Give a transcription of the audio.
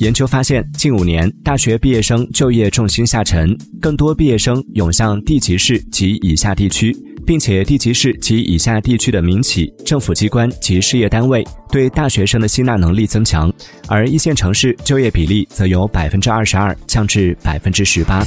研究发现近五年大学毕业生就业重心下沉更多毕业生涌向地级市及以下地区并且地级市及以下地区的民企。政府机关及事业单位对大学生的吸纳能力增强而一线城市就业比例则由百分之二十二降至百分之十八。